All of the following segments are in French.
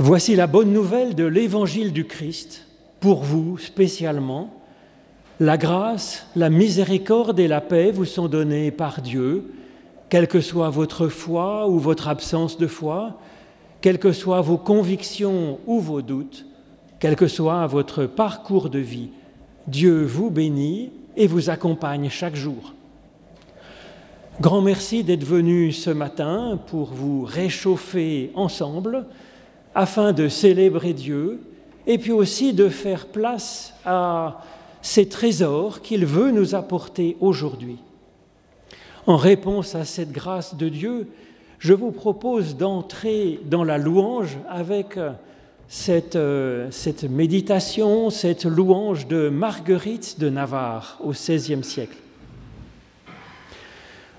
Voici la bonne nouvelle de l'évangile du Christ, pour vous spécialement. La grâce, la miséricorde et la paix vous sont données par Dieu, quelle que soit votre foi ou votre absence de foi, quelles que soient vos convictions ou vos doutes, quel que soit votre parcours de vie. Dieu vous bénit et vous accompagne chaque jour. Grand merci d'être venu ce matin pour vous réchauffer ensemble afin de célébrer Dieu et puis aussi de faire place à ces trésors qu'il veut nous apporter aujourd'hui. En réponse à cette grâce de Dieu, je vous propose d'entrer dans la louange avec cette, euh, cette, méditation, cette louange de Marguerite de Navarre au XVIe siècle.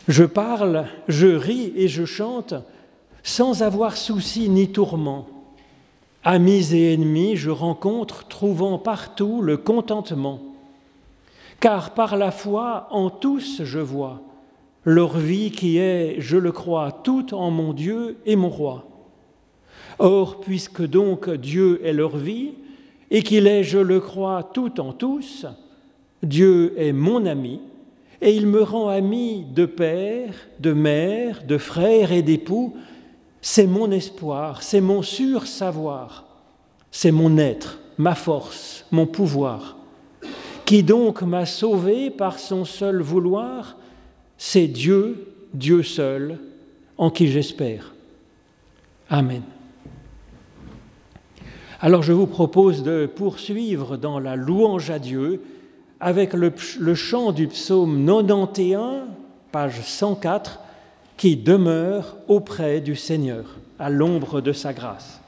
Je parle, je ris et je chante sans avoir souci ni tourment. Amis et ennemis, je rencontre, trouvant partout le contentement. Car par la foi, en tous je vois leur vie qui est, je le crois, toute en mon Dieu et mon roi. Or, puisque donc Dieu est leur vie, et qu'il est, je le crois, tout en tous, Dieu est mon ami, et il me rend ami de père, de mère, de frère et d'époux. C'est mon espoir, c'est mon sûr savoir, c'est mon être, ma force, mon pouvoir. Qui donc m'a sauvé par son seul vouloir C'est Dieu, Dieu seul, en qui j'espère. Amen. Alors je vous propose de poursuivre dans la louange à Dieu avec le, chant du psaume 91, page 104, qui demeure auprès du Seigneur, à l'ombre de sa grâce.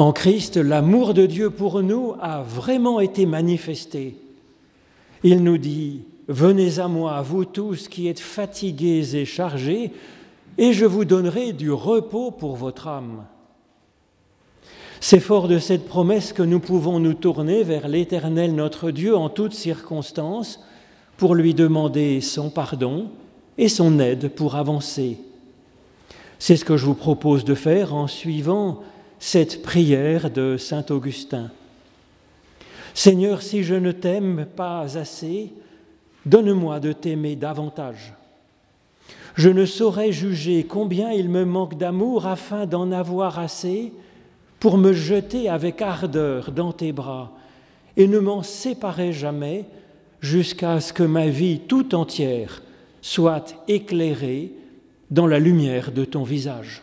En Christ, l'amour de Dieu pour nous a vraiment été manifesté. Il nous dit, Venez à moi, vous tous qui êtes fatigués et chargés, et je vous donnerai du repos pour votre âme. C'est fort de cette promesse que nous pouvons nous tourner vers l'Éternel notre Dieu en toutes circonstances pour lui demander son pardon et son aide pour avancer. C'est ce que je vous propose de faire en suivant cette prière de Saint Augustin. Seigneur, si je ne t'aime pas assez, Donne-moi de t'aimer davantage. Je ne saurais juger combien il me manque d'amour afin d'en avoir assez pour me jeter avec ardeur dans tes bras et ne m'en séparer jamais jusqu'à ce que ma vie tout entière soit éclairée dans la lumière de ton visage.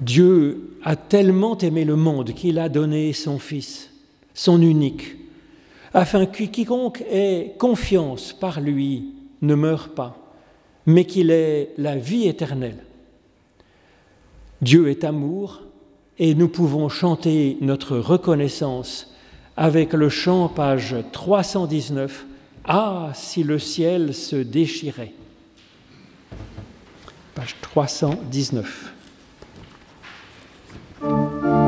Dieu a tellement aimé le monde qu'il a donné son Fils, son unique, afin que quiconque ait confiance par lui ne meure pas, mais qu'il ait la vie éternelle. Dieu est amour et nous pouvons chanter notre reconnaissance avec le chant page 319 Ah, si le ciel se déchirait. Page 319. Música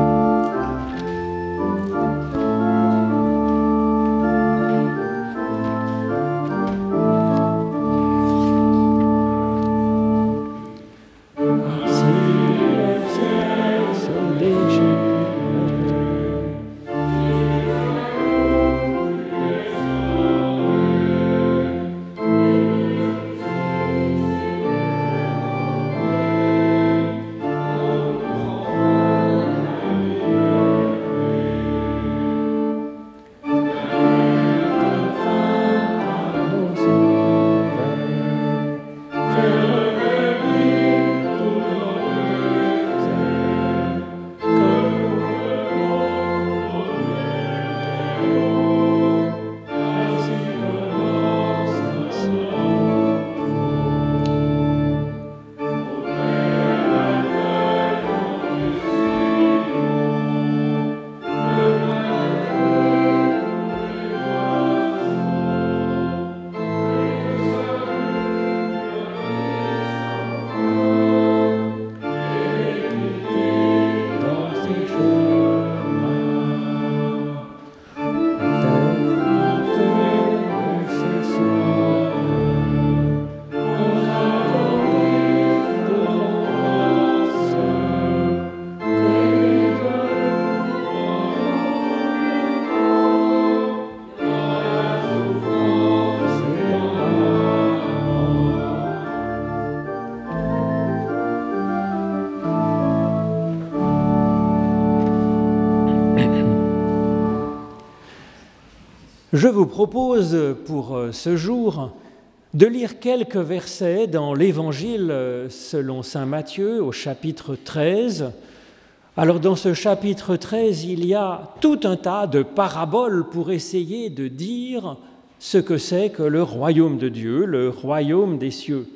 Je vous propose pour euh, ce jour de lire quelques versets dans l'Évangile euh, selon Saint Matthieu au chapitre 13. Alors dans ce chapitre 13, il y a tout un tas de paraboles pour essayer de dire ce que c'est que le royaume de Dieu, le royaume des cieux.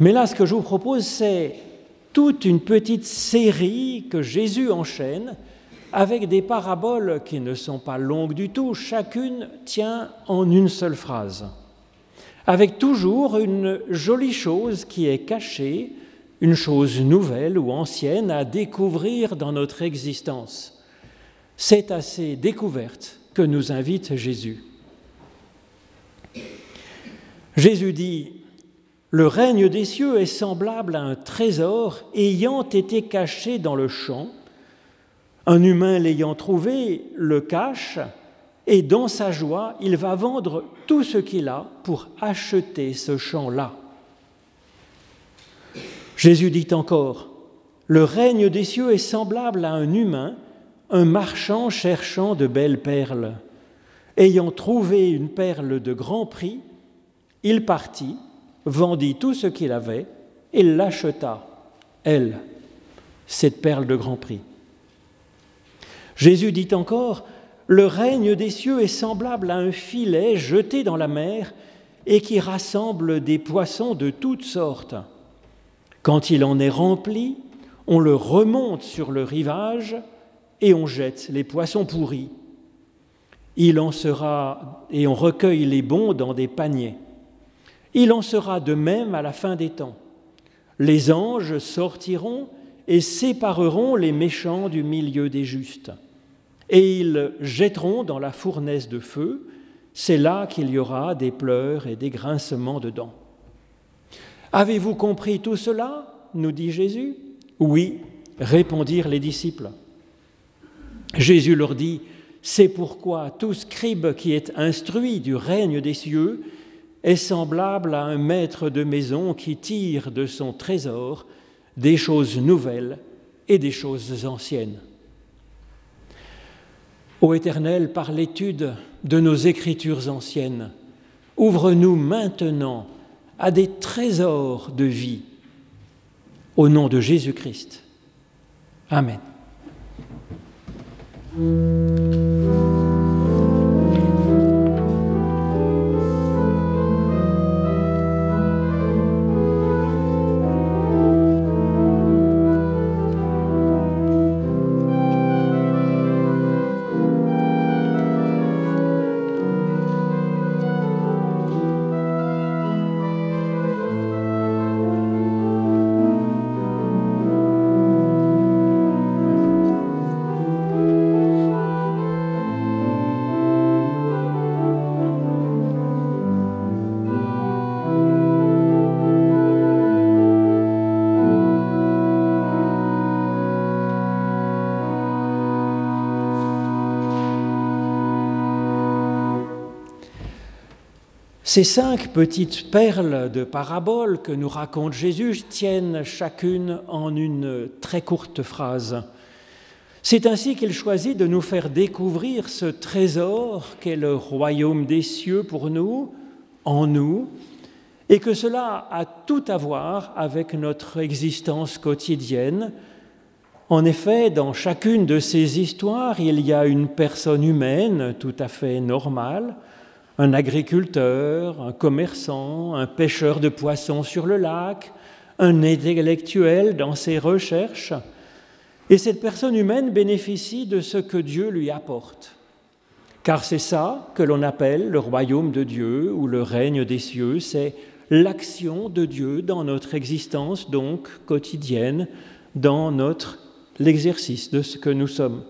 Mais là, ce que je vous propose, c'est toute une petite série que Jésus enchaîne avec des paraboles qui ne sont pas longues du tout, chacune tient en une seule phrase, avec toujours une jolie chose qui est cachée, une chose nouvelle ou ancienne à découvrir dans notre existence. C'est à ces découvertes que nous invite Jésus. Jésus dit, Le règne des cieux est semblable à un trésor ayant été caché dans le champ un humain l'ayant trouvé le cache et dans sa joie, il va vendre tout ce qu'il a pour acheter ce champ-là. Jésus dit encore, le règne des cieux est semblable à un humain, un marchand cherchant de belles perles. Ayant trouvé une perle de grand prix, il partit, vendit tout ce qu'il avait et l'acheta, elle. cette perle de grand prix. Jésus dit encore, Le règne des cieux est semblable à un filet jeté dans la mer et qui rassemble des poissons de toutes sortes. Quand il en est rempli, on le remonte sur le rivage et on jette les poissons pourris. Il en sera, et on recueille les bons dans des paniers. Il en sera de même à la fin des temps. Les anges sortiront et sépareront les méchants du milieu des justes. Et ils jetteront dans la fournaise de feu. C'est là qu'il y aura des pleurs et des grincements de dents. Avez-vous compris tout cela? nous dit Jésus. Oui, répondirent les disciples. Jésus leur dit, C'est pourquoi tout scribe qui est instruit du règne des cieux est semblable à un maître de maison qui tire de son trésor des choses nouvelles et des choses anciennes. Ô Éternel, par l'étude de nos écritures anciennes, ouvre-nous maintenant à des trésors de vie. Au nom de Jésus-Christ. Amen. Ces cinq petites perles de paraboles que nous raconte Jésus tiennent chacune en une très courte phrase. C'est ainsi qu'il choisit de nous faire découvrir ce trésor qu'est le royaume des cieux pour nous, en nous, et que cela a tout à voir avec notre existence quotidienne. En effet, dans chacune de ces histoires, il y a une personne humaine tout à fait normale, un agriculteur, un commerçant, un pêcheur de poissons sur le lac, un intellectuel dans ses recherches. Et cette personne humaine bénéficie de ce que Dieu lui apporte. Car c'est ça que l'on appelle le royaume de Dieu ou le règne des cieux, c'est l'action de Dieu dans notre existence donc quotidienne, dans notre l'exercice de ce que nous sommes,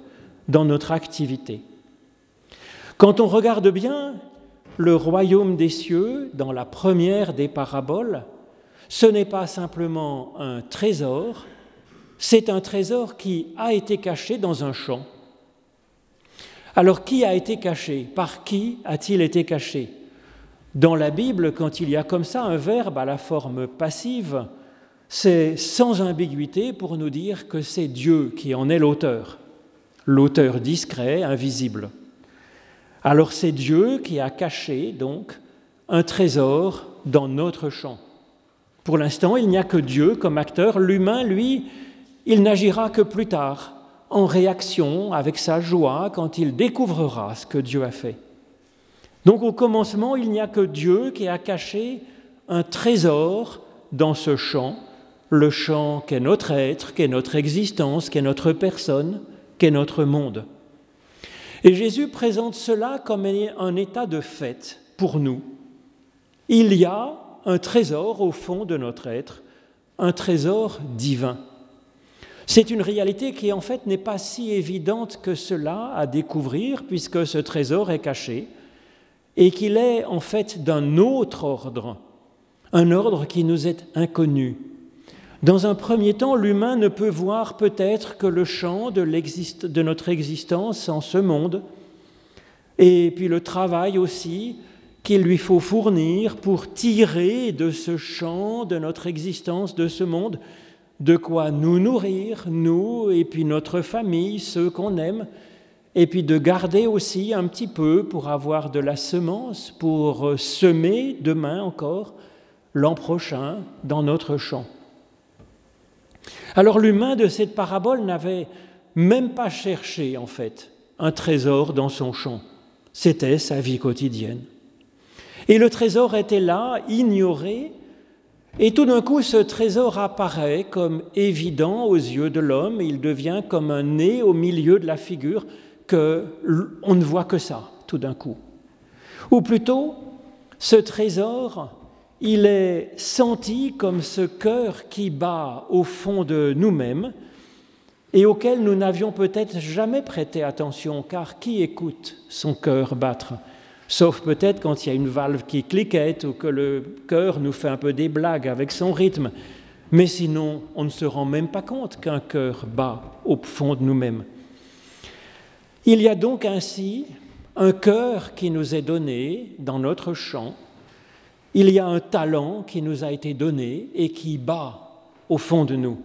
dans notre activité. Quand on regarde bien, le royaume des cieux, dans la première des paraboles, ce n'est pas simplement un trésor, c'est un trésor qui a été caché dans un champ. Alors qui a été caché? Par qui a-t-il été caché? Dans la Bible, quand il y a comme ça un verbe à la forme passive, c'est sans ambiguïté pour nous dire que c'est Dieu qui en est l'auteur, l'auteur discret, invisible. Alors c'est Dieu qui a caché donc un trésor dans notre champ. Pour l'instant, il n'y a que Dieu comme acteur. L'humain, lui, il n'agira que plus tard, en réaction avec sa joie quand il découvrira ce que Dieu a fait. Donc au commencement, il n'y a que Dieu qui a caché un trésor dans ce champ, le champ qu'est notre être, qu'est notre existence, qu'est notre personne, qu'est notre monde. Et Jésus présente cela comme un état de fait pour nous. Il y a un trésor au fond de notre être, un trésor divin. C'est une réalité qui en fait n'est pas si évidente que cela à découvrir puisque ce trésor est caché et qu'il est en fait d'un autre ordre, un ordre qui nous est inconnu, dans un premier temps, l'humain ne peut voir peut-être que le champ de, notre existence en ce monde, et puis le travail aussi qu'il lui faut fournir pour tirer de ce champ de notre existence, de ce monde, de quoi nous nourrir, nous, et puis notre famille, ceux qu'on aime, et puis de garder aussi un petit peu pour avoir de la semence, pour semer demain encore, l'an prochain, dans notre champ. Alors l'humain de cette parabole n'avait même pas cherché, en fait, un trésor dans son champ. C'était sa vie quotidienne. Et le trésor était là, ignoré, et tout d'un coup ce trésor apparaît comme évident aux yeux de l'homme, il devient comme un nez au milieu de la figure que on ne voit que ça tout d'un coup. Ou plutôt, ce trésor, il est senti comme ce cœur qui bat au fond de nous-mêmes et auquel nous n'avions peut-être jamais prêté attention, car qui écoute son cœur battre? Sauf peut-être quand il y a une valve qui cliquette ou que le cœur nous fait un peu des blagues avec son rythme. Mais sinon, on ne se rend même pas compte qu'un cœur bat au fond de nous-mêmes. Il y a donc ainsi un cœur qui nous est donné dans notre chant. Il y a un talent qui nous a été donné et qui bat au fond de nous.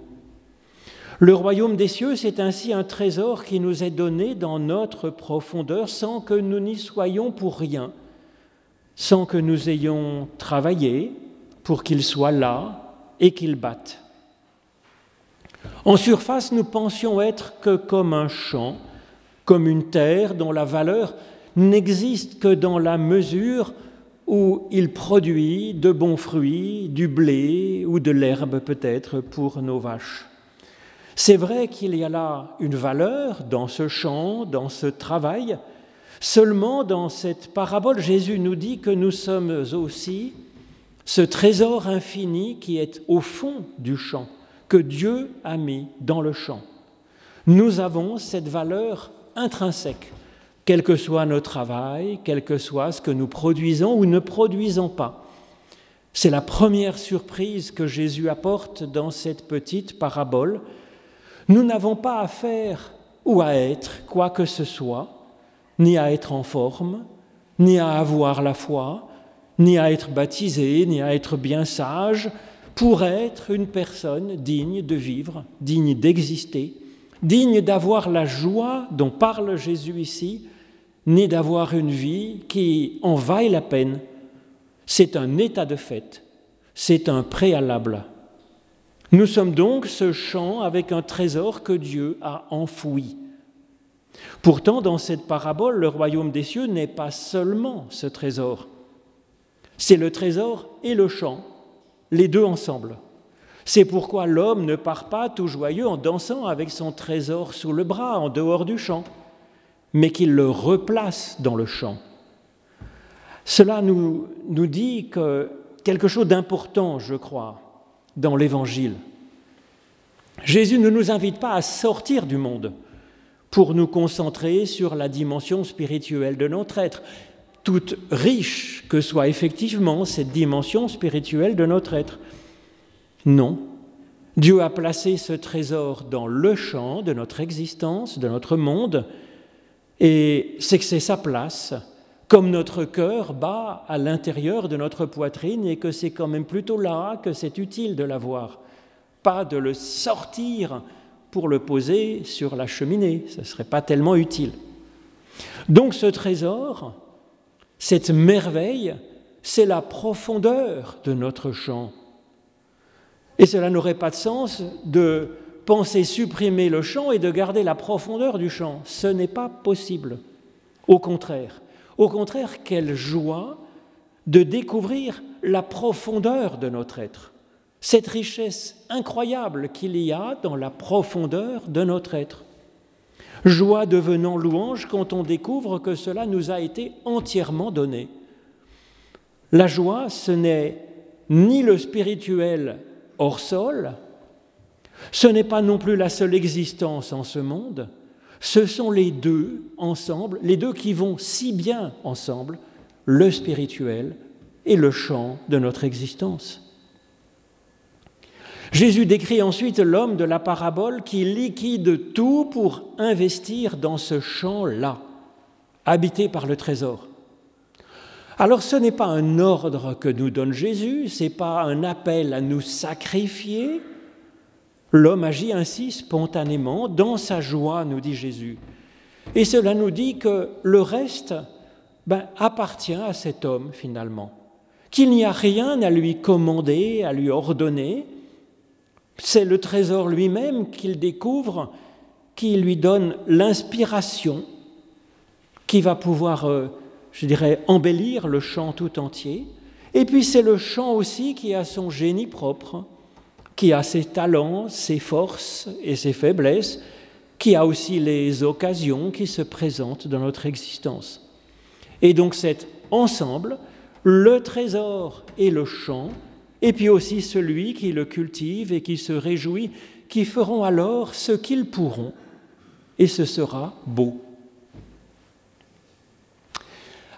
Le royaume des cieux, c'est ainsi un trésor qui nous est donné dans notre profondeur sans que nous n'y soyons pour rien, sans que nous ayons travaillé pour qu'il soit là et qu'il batte. En surface, nous pensions être que comme un champ, comme une terre dont la valeur n'existe que dans la mesure où il produit de bons fruits, du blé ou de l'herbe peut-être pour nos vaches. C'est vrai qu'il y a là une valeur dans ce champ, dans ce travail. Seulement dans cette parabole, Jésus nous dit que nous sommes aussi ce trésor infini qui est au fond du champ, que Dieu a mis dans le champ. Nous avons cette valeur intrinsèque, quel que soit notre travail, quel que soit ce que nous produisons ou ne produisons pas. C'est la première surprise que Jésus apporte dans cette petite parabole nous n'avons pas à faire ou à être quoi que ce soit, ni à être en forme, ni à avoir la foi, ni à être baptisé, ni à être bien sage, pour être une personne digne de vivre, digne d'exister, digne d'avoir la joie dont parle Jésus ici, ni d'avoir une vie qui en vaille la peine. C'est un état de fait, c'est un préalable nous sommes donc ce champ avec un trésor que Dieu a enfoui. Pourtant, dans cette parabole, le royaume des cieux n'est pas seulement ce trésor. C'est le trésor et le champ, les deux ensemble. C'est pourquoi l'homme ne part pas tout joyeux en dansant avec son trésor sous le bras, en dehors du champ, mais qu'il le replace dans le champ. Cela nous, nous dit que quelque chose d'important, je crois, dans l'Évangile. Jésus ne nous invite pas à sortir du monde pour nous concentrer sur la dimension spirituelle de notre être, toute riche que soit effectivement cette dimension spirituelle de notre être. Non, Dieu a placé ce trésor dans le champ de notre existence, de notre monde, et c'est que c'est sa place, comme notre cœur bat à l'intérieur de notre poitrine et que c'est quand même plutôt là que c'est utile de l'avoir, pas de le sortir pour le poser sur la cheminée, ce ne serait pas tellement utile. Donc ce trésor, cette merveille, c'est la profondeur de notre champ. Et cela n'aurait pas de sens de penser supprimer le champ et de garder la profondeur du champ. Ce n'est pas possible. Au contraire, au contraire, quelle joie de découvrir la profondeur de notre être, cette richesse incroyable qu'il y a dans la profondeur de notre être. Joie devenant louange quand on découvre que cela nous a été entièrement donné. La joie, ce n'est ni le spirituel hors sol, ce n'est pas non plus la seule existence en ce monde, ce sont les deux ensemble, les deux qui vont si bien ensemble, le spirituel et le champ de notre existence. Jésus décrit ensuite l'homme de la parabole qui liquide tout pour investir dans ce champ-là, habité par le trésor. Alors ce n'est pas un ordre que nous donne Jésus, ce n'est pas un appel à nous sacrifier, L'homme agit ainsi spontanément, dans sa joie, nous dit Jésus. Et cela nous dit que le reste ben, appartient à cet homme finalement, qu'il n'y a rien à lui commander, à lui ordonner, C'est le trésor lui-même qu'il découvre qui lui donne l'inspiration qui va pouvoir, euh, je dirais, embellir le chant tout entier. Et puis c'est le chant aussi qui a son génie propre, qui a ses talents, ses forces et ses faiblesses, qui a aussi les occasions qui se présentent dans notre existence. Et donc cet ensemble, le trésor et le chant, et puis aussi celui qui le cultive et qui se réjouit, qui feront alors ce qu'ils pourront, et ce sera beau.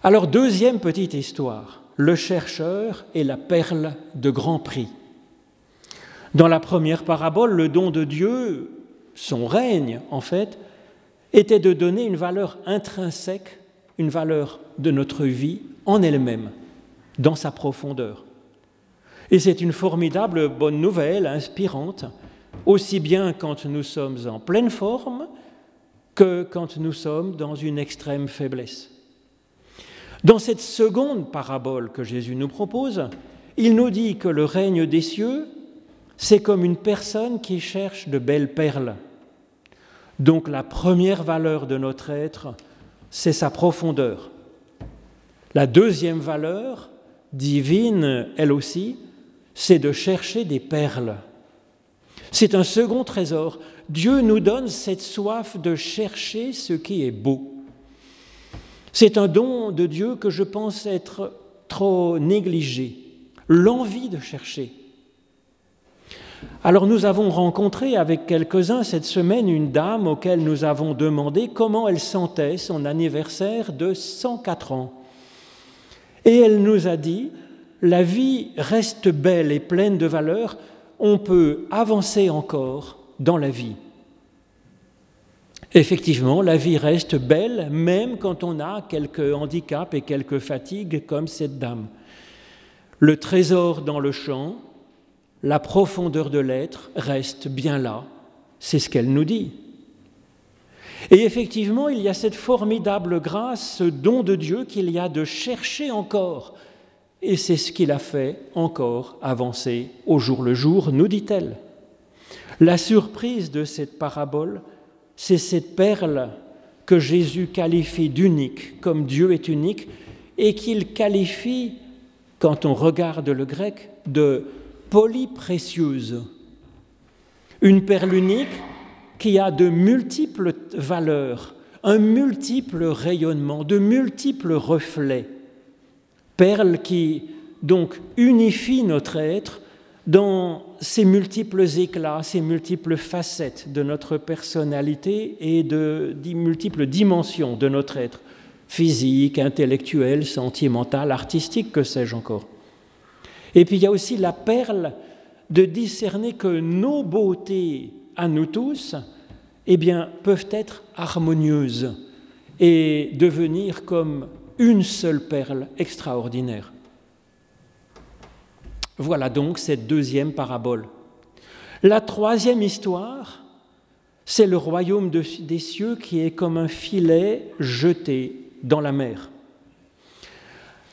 Alors deuxième petite histoire, le chercheur et la perle de grand prix. Dans la première parabole, le don de Dieu, son règne en fait, était de donner une valeur intrinsèque, une valeur de notre vie en elle-même, dans sa profondeur. Et c'est une formidable bonne nouvelle, inspirante, aussi bien quand nous sommes en pleine forme que quand nous sommes dans une extrême faiblesse. Dans cette seconde parabole que Jésus nous propose, il nous dit que le règne des cieux, c'est comme une personne qui cherche de belles perles. Donc la première valeur de notre être, c'est sa profondeur. La deuxième valeur, divine elle aussi, c'est de chercher des perles. C'est un second trésor. Dieu nous donne cette soif de chercher ce qui est beau. C'est un don de Dieu que je pense être trop négligé, l'envie de chercher. Alors nous avons rencontré avec quelques-uns cette semaine une dame auquel nous avons demandé comment elle sentait son anniversaire de 104 ans. Et elle nous a dit, la vie reste belle et pleine de valeurs, on peut avancer encore dans la vie. Effectivement, la vie reste belle même quand on a quelques handicaps et quelques fatigues comme cette dame. Le trésor dans le champ, la profondeur de l'être reste bien là. C'est ce qu'elle nous dit. Et effectivement, il y a cette formidable grâce, ce don de Dieu qu'il y a de chercher encore. Et c'est ce qu'il a fait encore avancer au jour le jour, nous dit-elle. La surprise de cette parabole, c'est cette perle que Jésus qualifie d'unique, comme Dieu est unique, et qu'il qualifie, quand on regarde le grec, de polyprécieuse. Une perle unique qui a de multiples valeurs, un multiple rayonnement, de multiples reflets. Perle qui donc unifie notre être dans ses multiples éclats, ses multiples facettes de notre personnalité et de, de multiples dimensions de notre être, physique, intellectuel, sentimental, artistique, que sais-je encore. Et puis il y a aussi la perle de discerner que nos beautés à nous tous, eh bien, peuvent être harmonieuses et devenir comme une seule perle extraordinaire. Voilà donc cette deuxième parabole. La troisième histoire, c'est le royaume des cieux qui est comme un filet jeté dans la mer.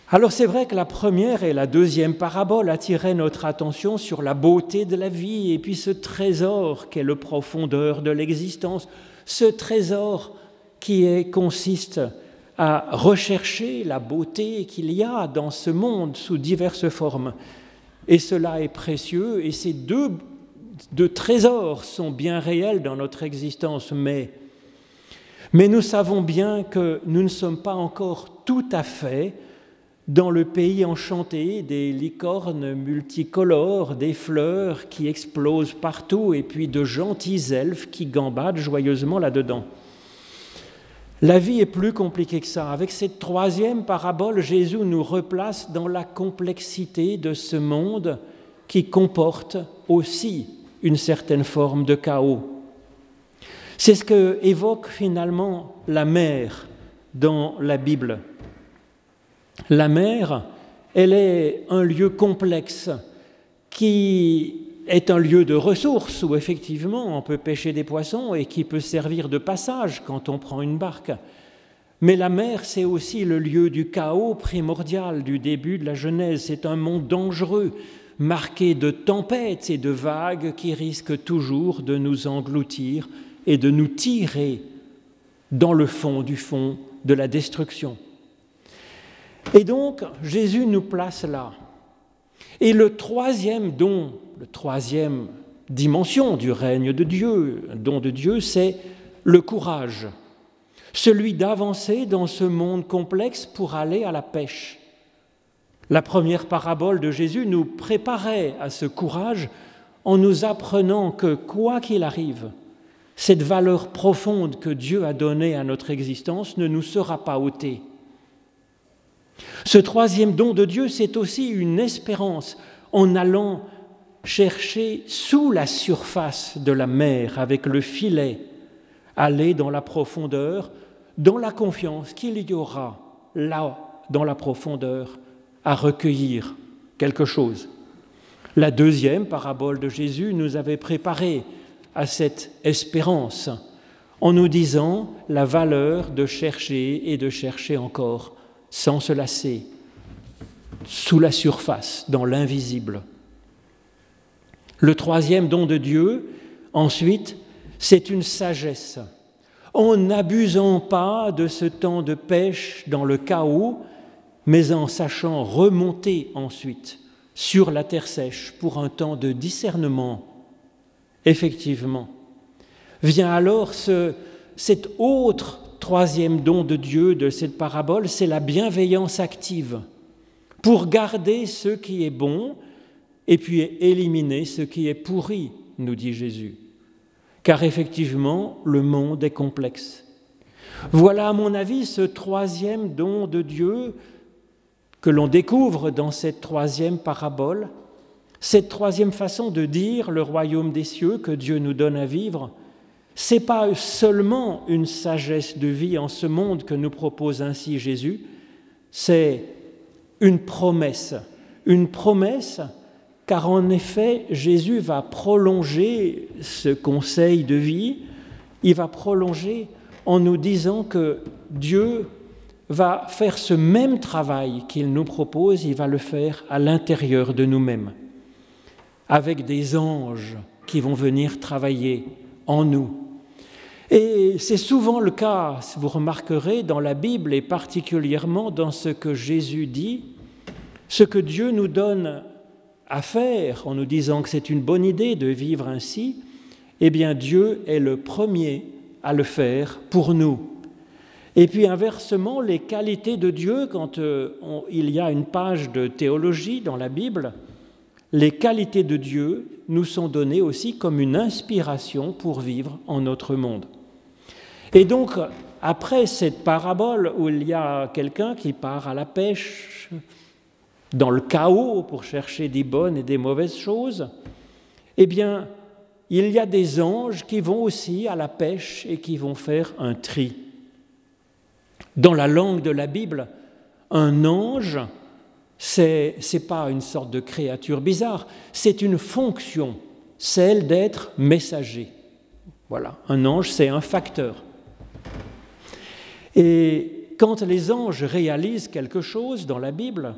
Alors c'est vrai que la première et la deuxième parabole attiraient notre attention sur la beauté de la vie et puis ce trésor qu'est le profondeur de l'existence, ce trésor qui consiste à rechercher la beauté qu'il y a dans ce monde sous diverses formes. Et cela est précieux et ces deux, trésors sont bien réels dans notre existence, mais nous savons bien que nous ne sommes pas encore tout à fait dans le pays enchanté des licornes multicolores, des fleurs qui explosent partout et puis de gentils elfes qui gambadent joyeusement là-dedans. La vie est plus compliquée que ça. Avec cette troisième parabole, Jésus nous replace dans la complexité de ce monde qui comporte aussi une certaine forme de chaos. C'est ce que évoque finalement la mer dans la Bible. La mer, elle est un lieu complexe qui est un lieu de ressources où effectivement on peut pêcher des poissons et qui peut servir de passage quand on prend une barque. Mais la mer, c'est aussi le lieu du chaos primordial du début de la Genèse. C'est un monde dangereux, marqué de tempêtes et de vagues qui risquent toujours de nous engloutir et de nous tirer dans le fond du fond de la destruction. Et donc, Jésus nous place là. Et le troisième don, le troisième dimension du règne de Dieu, don de Dieu, c'est le courage, celui d'avancer dans ce monde complexe pour aller à la pêche. La première parabole de Jésus nous préparait à ce courage en nous apprenant que quoi qu'il arrive, cette valeur profonde que Dieu a donnée à notre existence ne nous sera pas ôtée. Ce troisième don de Dieu, c'est aussi une espérance en allant chercher sous la surface de la mer avec le filet, aller dans la profondeur, dans la confiance qu'il y aura là, dans la profondeur, à recueillir quelque chose. La deuxième parabole de Jésus nous avait préparé à cette espérance en nous disant la valeur de chercher et de chercher encore sans se lasser, sous la surface, dans l'invisible. Le troisième don de Dieu, ensuite, c'est une sagesse. En n'abusant pas de ce temps de pêche dans le chaos, mais en sachant remonter ensuite sur la terre sèche pour un temps de discernement, effectivement, vient alors ce, cet autre troisième don de Dieu de cette parabole, c'est la bienveillance active pour garder ce qui est bon et puis éliminer ce qui est pourri, nous dit Jésus. Car effectivement, le monde est complexe. Voilà, à mon avis, ce troisième don de Dieu que l'on découvre dans cette troisième parabole, cette troisième façon de dire le royaume des cieux que Dieu nous donne à vivre, c'est pas seulement une sagesse de vie en ce monde que nous propose ainsi Jésus, c'est une promesse, une promesse car en effet Jésus va prolonger ce conseil de vie, il va prolonger en nous disant que Dieu va faire ce même travail qu'il nous propose, il va le faire à l'intérieur de nous-mêmes, avec des anges qui vont venir travailler en nous, et c'est souvent le cas, vous remarquerez, dans la Bible et particulièrement dans ce que Jésus dit, ce que Dieu nous donne à faire en nous disant que c'est une bonne idée de vivre ainsi, eh bien Dieu est le premier à le faire pour nous. Et puis inversement, les qualités de Dieu, quand euh, il y a une page de théologie dans la Bible, les qualités de Dieu nous sont données aussi comme une inspiration pour vivre en notre monde. Et donc, après cette parabole où il y a quelqu'un qui part à la pêche dans le chaos pour chercher des bonnes et des mauvaises choses, eh bien, il y a des anges qui vont aussi à la pêche et qui vont faire un tri. Dans la langue de la Bible, un ange, c'est n'est pas une sorte de créature bizarre, c'est une fonction, celle d'être messager. Voilà, un ange, c'est un facteur. Et quand les anges réalisent quelque chose dans la Bible,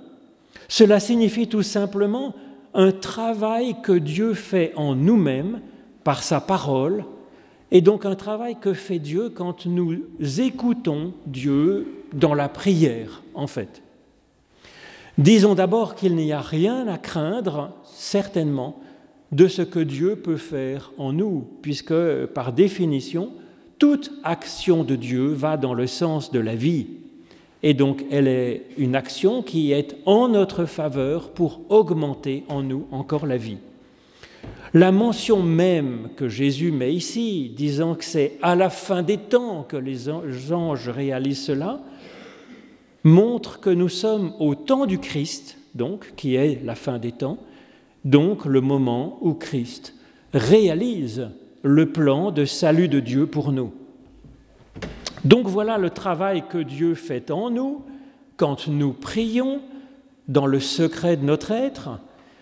cela signifie tout simplement un travail que Dieu fait en nous-mêmes par sa parole, et donc un travail que fait Dieu quand nous écoutons Dieu dans la prière, en fait. Disons d'abord qu'il n'y a rien à craindre, certainement, de ce que Dieu peut faire en nous, puisque par définition, toute action de Dieu va dans le sens de la vie. Et donc elle est une action qui est en notre faveur pour augmenter en nous encore la vie. La mention même que Jésus met ici, disant que c'est à la fin des temps que les anges réalisent cela, montre que nous sommes au temps du Christ, donc qui est la fin des temps, donc le moment où Christ réalise le plan de salut de Dieu pour nous. Donc voilà le travail que Dieu fait en nous quand nous prions dans le secret de notre être.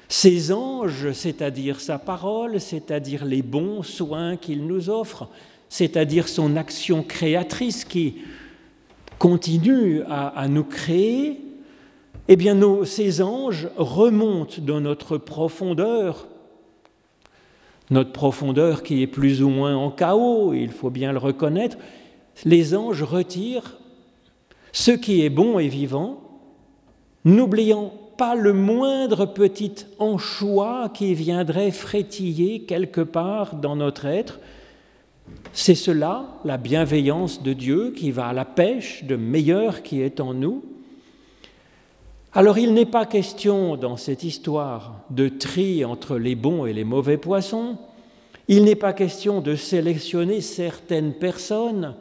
Ses anges, c'est-à-dire sa parole, c'est-à-dire les bons soins qu'il nous offre, c'est-à-dire son action créatrice qui continue à, nous créer, eh bien ces anges remontent dans notre profondeur, notre profondeur qui est plus ou moins en chaos, il faut bien le reconnaître, les anges retirent ce qui est bon et vivant, n'oubliant pas le moindre petit anchois qui viendrait frétiller quelque part dans notre être. C'est cela, la bienveillance de Dieu qui va à la pêche de meilleur qui est en nous. Alors il n'est pas question dans cette histoire de tri entre les bons et les mauvais poissons, il n'est pas question de sélectionner certaines personnes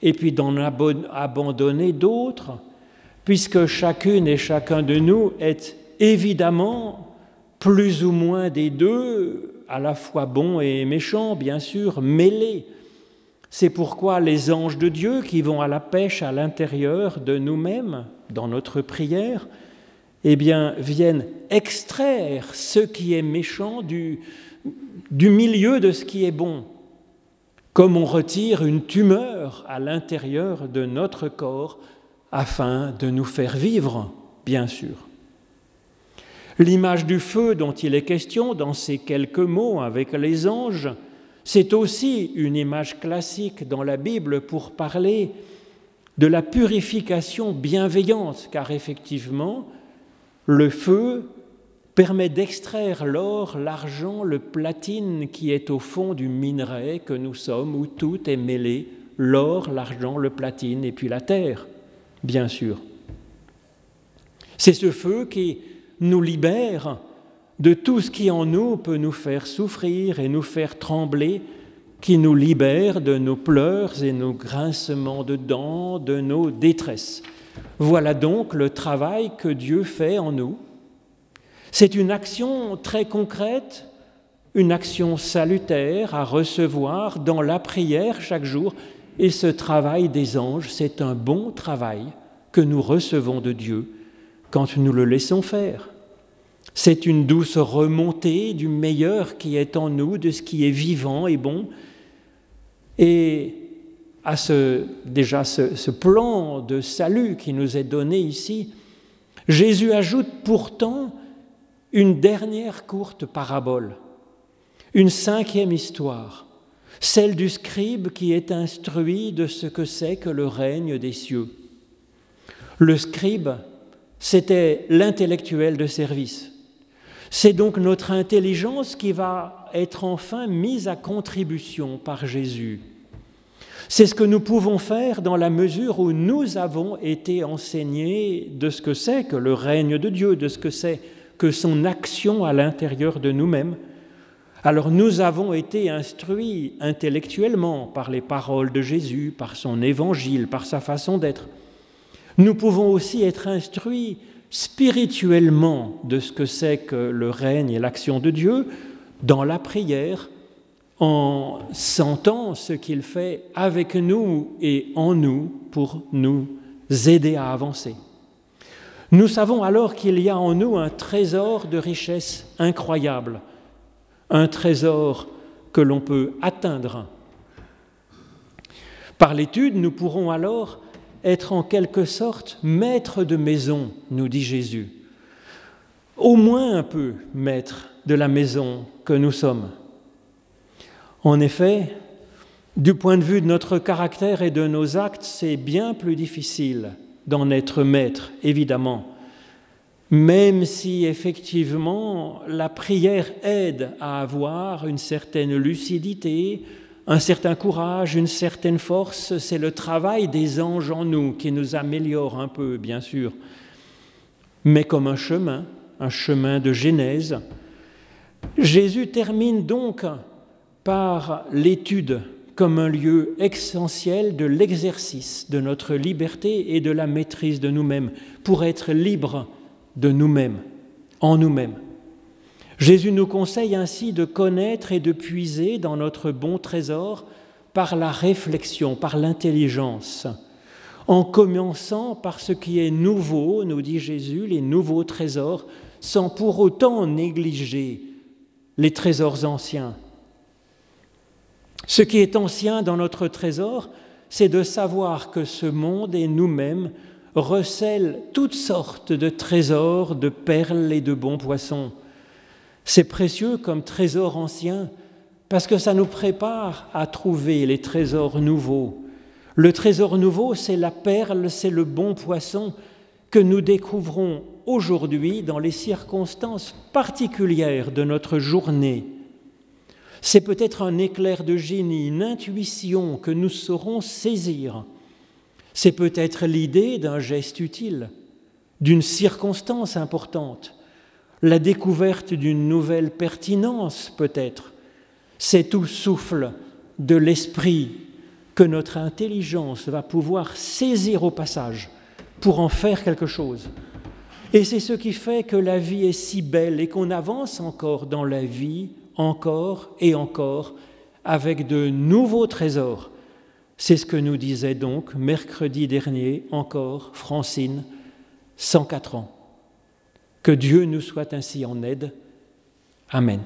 et puis d'en abandonner d'autres, puisque chacune et chacun de nous est évidemment plus ou moins des deux, à la fois bon et méchant, bien sûr, mêlés. C'est pourquoi les anges de Dieu qui vont à la pêche à l'intérieur de nous-mêmes, dans notre prière, eh bien, viennent extraire ce qui est méchant du, du milieu de ce qui est bon, comme on retire une tumeur à l'intérieur de notre corps afin de nous faire vivre, bien sûr. L'image du feu dont il est question dans ces quelques mots avec les anges, c'est aussi une image classique dans la Bible pour parler de la purification bienveillante, car effectivement, le feu permet d'extraire l'or, l'argent, le platine qui est au fond du minerai que nous sommes, où tout est mêlé, l'or, l'argent, le platine et puis la terre bien sûr. C'est ce feu qui nous libère de tout ce qui en nous peut nous faire souffrir et nous faire trembler, qui nous libère de nos pleurs et nos grincements de dents, de nos détresses. Voilà donc le travail que Dieu fait en nous. C'est une action très concrète, une action salutaire à recevoir dans la prière chaque jour et ce travail des anges, c'est un bon travail que nous recevons de Dieu quand nous le laissons faire. C'est une douce remontée du meilleur qui est en nous, de ce qui est vivant et bon. Et à ce, déjà ce, plan de salut qui nous est donné ici, Jésus ajoute pourtant une dernière courte parabole, une cinquième histoire celle du scribe qui est instruit de ce que c'est que le règne des cieux. Le scribe, c'était l'intellectuel de service. C'est donc notre intelligence qui va être enfin mise à contribution par Jésus. C'est ce que nous pouvons faire dans la mesure où nous avons été enseignés de ce que c'est que le règne de Dieu, de ce que c'est que son action à l'intérieur de nous-mêmes, alors nous avons été instruits intellectuellement par les paroles de Jésus, par son évangile, par sa façon d'être. Nous pouvons aussi être instruits spirituellement de ce que c'est que le règne et l'action de Dieu dans la prière, en sentant ce qu'il fait avec nous et en nous pour nous aider à avancer. Nous savons alors qu'il y a en nous un trésor de richesse incroyable un trésor que l'on peut atteindre. Par l'étude, nous pourrons alors être en quelque sorte maître de maison, nous dit Jésus. Au moins un peu maître de la maison que nous sommes. En effet, du point de vue de notre caractère et de nos actes, c'est bien plus difficile d'en être maître, évidemment même si effectivement la prière aide à avoir une certaine lucidité, un certain courage, une certaine force, c'est le travail des anges en nous qui nous améliore un peu, bien sûr, mais comme un chemin, un chemin de Genèse. Jésus termine donc par l'étude comme un lieu essentiel de l'exercice de notre liberté et de la maîtrise de nous-mêmes, pour être libres de nous-mêmes, en nous-mêmes. Jésus nous conseille ainsi de connaître et de puiser dans notre bon trésor par la réflexion, par l'intelligence, en commençant par ce qui est nouveau, nous dit Jésus, les nouveaux trésors, sans pour autant négliger les trésors anciens. Ce qui est ancien dans notre trésor, c'est de savoir que ce monde et nous-mêmes recèle toutes sortes de trésors, de perles et de bons poissons. C'est précieux comme trésor ancien parce que ça nous prépare à trouver les trésors nouveaux. Le trésor nouveau, c'est la perle, c'est le bon poisson que nous découvrons aujourd'hui dans les circonstances particulières de notre journée. C'est peut-être un éclair de génie, une intuition que nous saurons saisir. C'est peut-être l'idée d'un geste utile, d'une circonstance importante, la découverte d'une nouvelle pertinence peut-être. C'est tout souffle de l'esprit que notre intelligence va pouvoir saisir au passage pour en faire quelque chose. Et c'est ce qui fait que la vie est si belle et qu'on avance encore dans la vie, encore et encore, avec de nouveaux trésors. C'est ce que nous disait donc mercredi dernier encore Francine, 104 ans. Que Dieu nous soit ainsi en aide. Amen.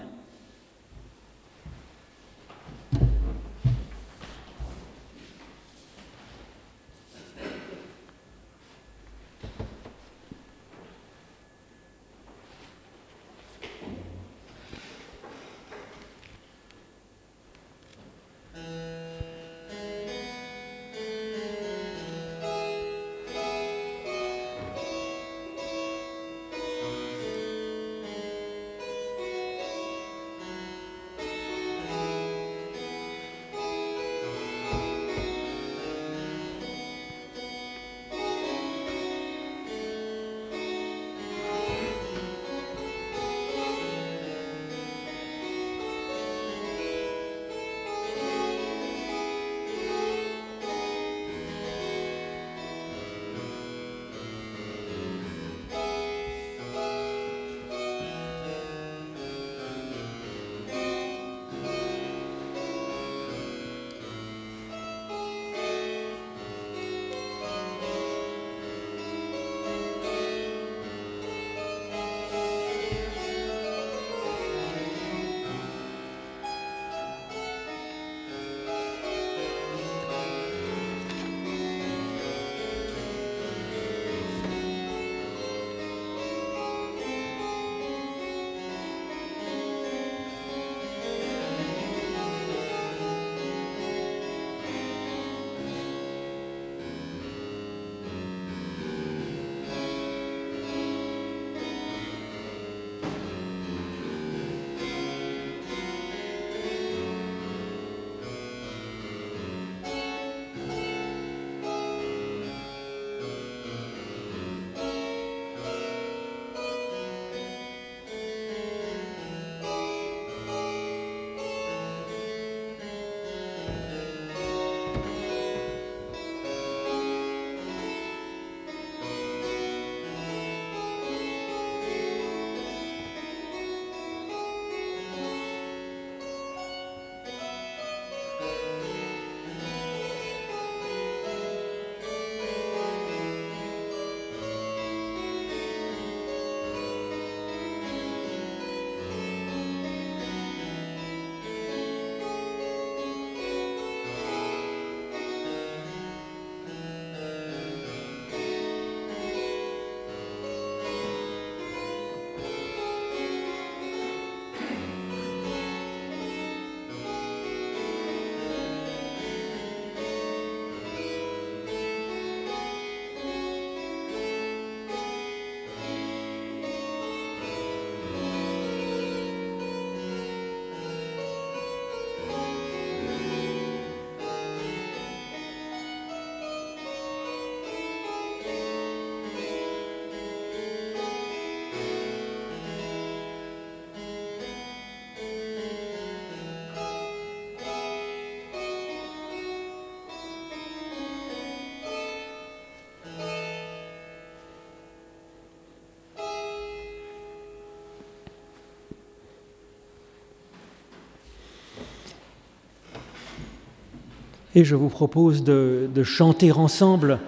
Et je vous propose de, chanter ensemble,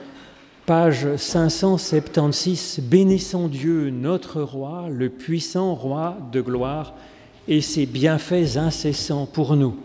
page 576, Bénissons Dieu, notre roi, le puissant roi de gloire, et ses bienfaits incessants pour nous.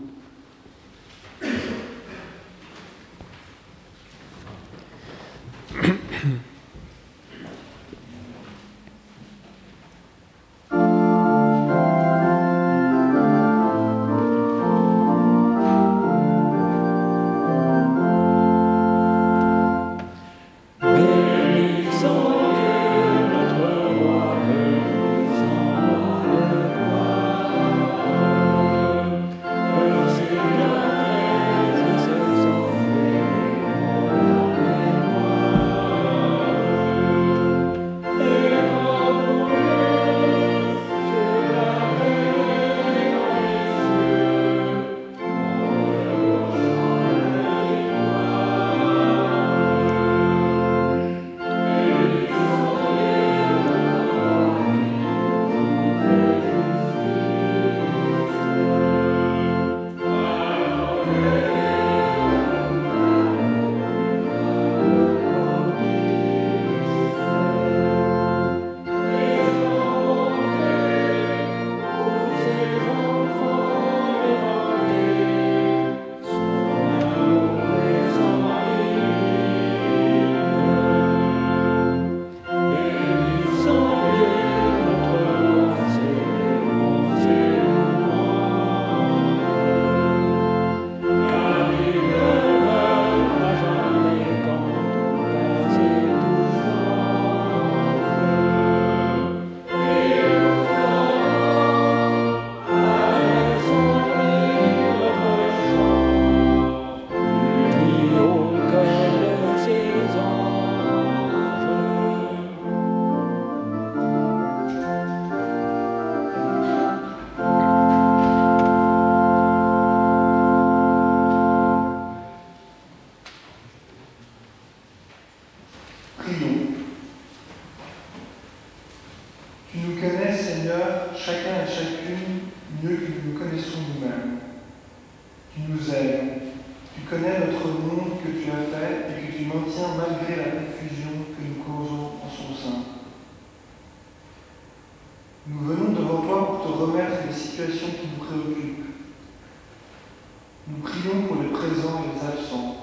Prions pour les présents et les absents,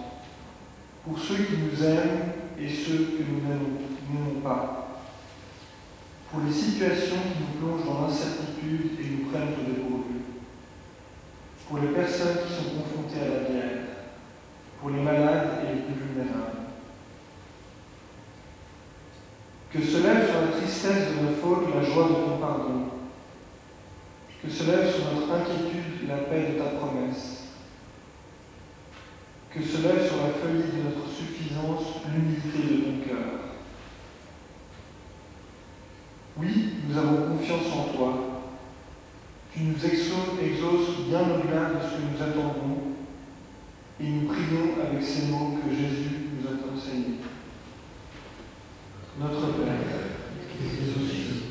pour ceux qui nous aiment et ceux que nous n'aimons pas, pour les situations qui nous plongent dans l'incertitude et nous prennent au dépourvu, pour les personnes qui sont confrontées à la guerre, pour les malades et les plus vulnérables. Que se lève sur la tristesse de nos fautes la joie de ton pardon. Que se lève sur notre inquiétude la paix de ta promesse que se lève sur la feuille de notre suffisance l'humilité de ton cœur. Oui, nous avons confiance en toi. Tu nous exauces bien au-delà de ce que nous attendons et nous prions avec ces mots que Jésus nous a enseignés. Notre Père, qui es aux cieux,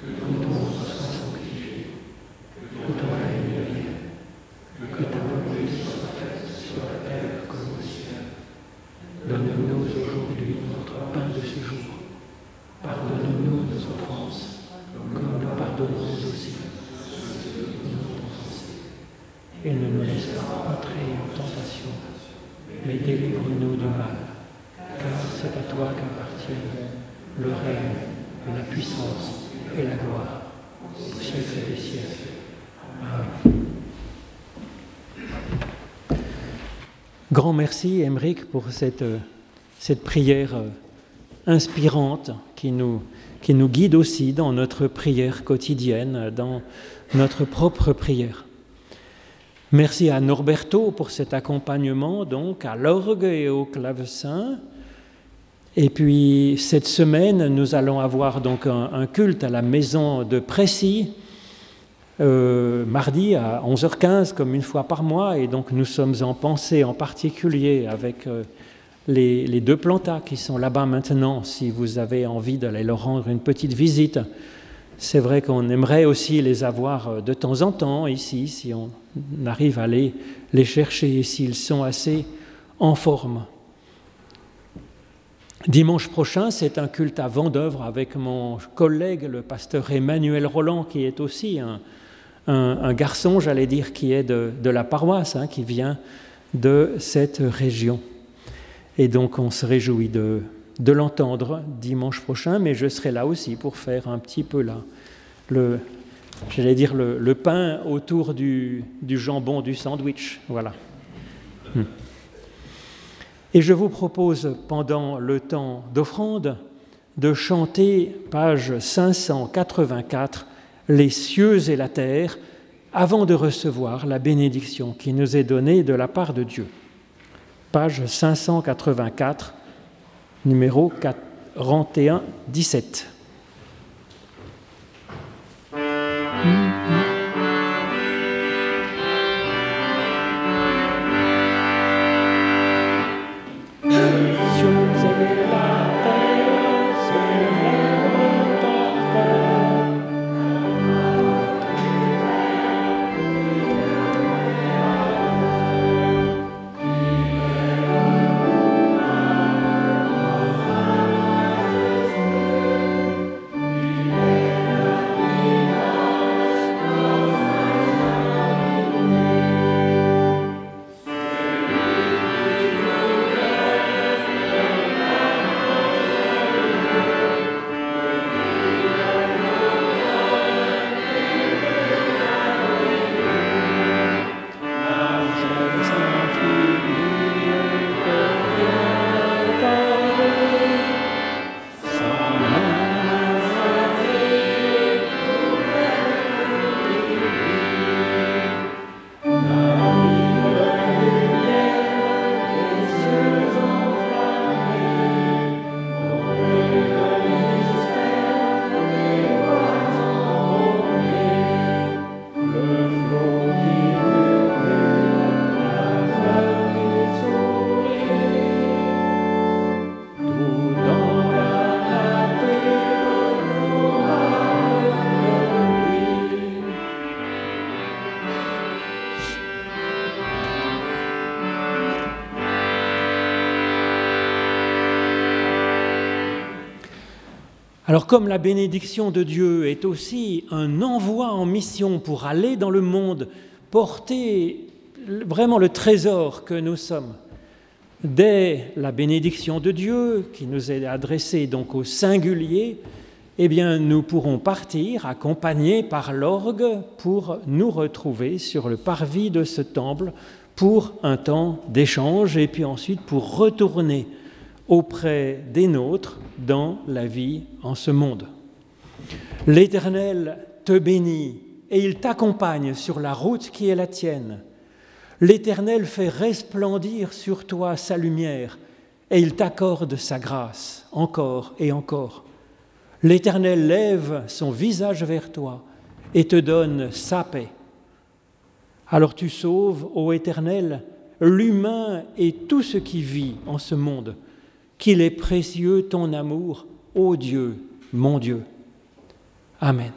que ton nom soit sanctifié, que ton règne vienne, que ta volonté soit faite sur la terre comme au ciel. Donne-nous aujourd'hui notre pain de ce jour. Pardonne-nous nos offenses, comme nous pardonnons aussi et ne nous laisse pas entrer en tentation, mais délivre-nous du mal, car c'est à toi qu'appartiennent le règne, la puissance et la gloire, au siècle des siècles. Amen. Grand merci, Émeric, pour cette, cette prière inspirante qui nous, qui nous guide aussi dans notre prière quotidienne, dans notre propre prière. Merci à Norberto pour cet accompagnement, donc à l'orgue et au clavecin. Et puis cette semaine, nous allons avoir donc un, un culte à la maison de Précy, euh, mardi à 11h15, comme une fois par mois. Et donc nous sommes en pensée en particulier avec euh, les, deux plantas qui sont là-bas maintenant, si vous avez envie d'aller leur rendre une petite visite. C'est vrai qu'on aimerait aussi les avoir euh, de temps en temps ici, si on arrive à les, les chercher, s'ils sont assez en forme. Dimanche prochain, c'est un culte à Vendœuvre avec mon collègue, le pasteur Emmanuel Roland, qui est aussi un, un, garçon, j'allais dire, qui est de, la paroisse, hein, qui vient de cette région. Et donc on se réjouit de, l'entendre dimanche prochain, mais je serai là aussi pour faire un petit peu le, j'allais dire, le, pain autour du, du, jambon du sandwich. Voilà. Hmm. Et je vous propose, pendant le temps d'offrande, de chanter page 584 les cieux et la terre avant de recevoir la bénédiction qui nous est donnée de la part de Dieu. Page 584, numéro 41, Alors comme la bénédiction de Dieu est aussi un envoi en mission pour aller dans le monde, porter vraiment le trésor que nous sommes, dès la bénédiction de Dieu qui nous est adressée donc au singulier, eh bien nous pourrons partir accompagnés par l'orgue pour nous retrouver sur le parvis de ce temple pour un temps d'échange et puis ensuite pour retourner auprès des nôtres dans la vie en ce monde. L'Éternel te bénit et il t'accompagne sur la route qui est la tienne. L'Éternel fait resplendir sur toi sa lumière et il t'accorde sa grâce encore et encore. L'Éternel lève son visage vers toi et te donne sa paix. Alors tu sauves, ô Éternel, l'humain et tout ce qui vit en ce monde qu'il est précieux ton amour, ô Dieu, mon Dieu. Amen.